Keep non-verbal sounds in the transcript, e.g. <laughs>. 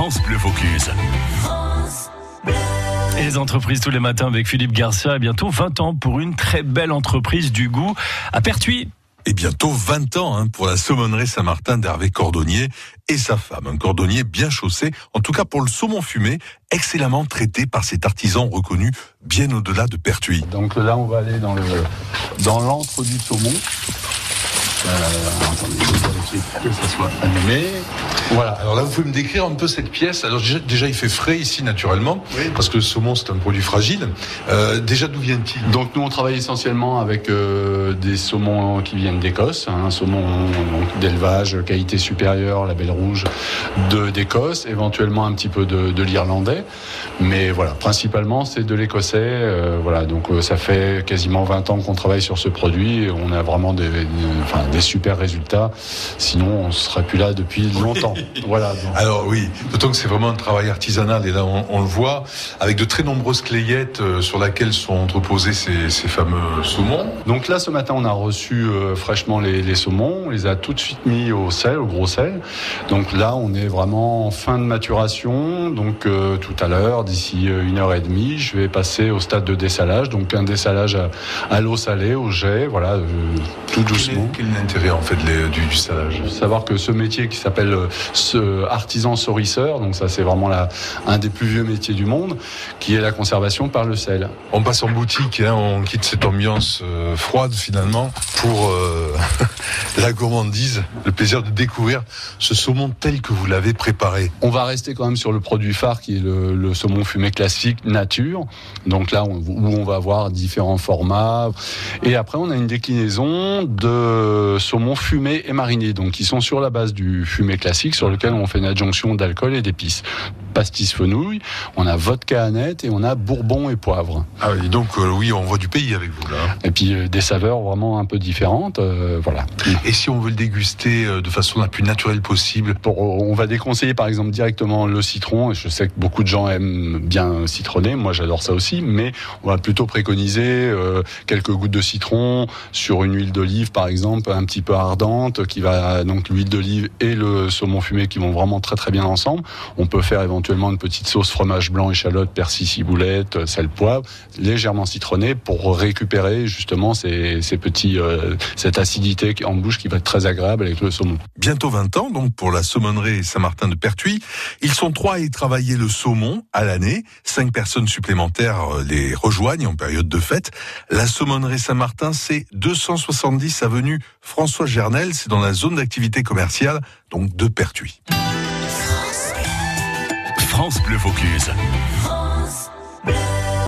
France Bleu Vaucluse. Et les entreprises tous les matins avec Philippe Garcia. bientôt 20 ans pour une très belle entreprise du goût à Pertuis. Et bientôt 20 ans hein, pour la saumonnerie Saint-Martin d'Hervé Cordonnier et sa femme. Un cordonnier bien chaussé, en tout cas pour le saumon fumé, excellemment traité par cet artisan reconnu bien au-delà de Pertuis. Donc là, on va aller dans le dans l'antre du saumon. Euh, que ça soit animé. Voilà. Alors là, vous pouvez me décrire un peu cette pièce. Alors déjà, il fait frais ici naturellement, parce que le saumon c'est un produit fragile. Euh, déjà, d'où vient-il? Donc nous, on travaille essentiellement avec euh, des saumons qui viennent d'Écosse, un hein, saumon d'élevage, qualité supérieure, la belle rouge d'Écosse, éventuellement un petit peu de, l'irlandais, mais voilà, principalement c'est de l'écossais. Euh, voilà, donc ça fait quasiment 20 ans qu'on travaille sur ce produit. On a vraiment des, des super résultats. Sinon, on serait plus là depuis longtemps. Voilà. Alors oui, d'autant que c'est vraiment un travail artisanal et là on, le voit avec de très nombreuses clayettes euh, sur lesquelles sont entreposés ces, fameux saumons. Donc là, ce matin, on a reçu euh, fraîchement les, saumons. On les a tout de suite mis au sel, au gros sel. Donc là, on est vraiment en fin de maturation. Donc euh, tout à l'heure, d'ici une heure et demie, je vais passer au stade de dessalage. Donc un dessalage à, l'eau salée, au jet, voilà, tout doucement. L'intérêt en fait du, du salage Savoir que ce métier qui s'appelle ce artisan saurisseur, donc ça c'est vraiment la, un des plus vieux métiers du monde, qui est la conservation par le sel. On passe en boutique, hein, on quitte cette ambiance euh, froide finalement pour euh, <laughs> la gourmandise, le plaisir de découvrir ce saumon tel que vous l'avez préparé. On va rester quand même sur le produit phare qui est le, saumon fumé classique nature, donc là où on va avoir différents formats. Et après on a une déclinaison de saumon fumé et mariné, donc qui sont sur la base du fumé classique sur lequel on fait une adjonction d'alcool et d'épices. Pastis fenouil, on a vodka aneth et on a bourbon et poivre. Ah oui, donc euh, oui, on voit du pays avec vous là. Et puis euh, des saveurs vraiment un peu différentes, euh, voilà. Et si on veut le déguster de façon la plus naturelle possible? On va déconseiller par exemple directement le citron. Je sais que beaucoup de gens aiment bien citronner, moi j'adore ça aussi, mais on va plutôt préconiser quelques gouttes de citron sur une huile d'olive par exemple, un petit peu ardente, qui va donc l'huile d'olive et le saumon fumé qui vont vraiment très très bien ensemble. On peut faire éventuellement une petite sauce fromage blanc, échalote, persil, ciboulette, sel, poivre, légèrement citronné pour récupérer justement ces petits, euh, cette acidité en bouche qui va être très agréable avec le saumon. Bientôt 20 ans donc pour la saumonnerie Saint-Martin de Pertuis. Ils sont trois à y travailler le saumon à l'année. Cinq personnes supplémentaires euh, les rejoignent en période de fête. La saumonnerie Saint-Martin, c'est 270 avenue François Gernel. C'est dans la zone d'activité commerciale donc de Pertuis. France Bleu Vaucluse.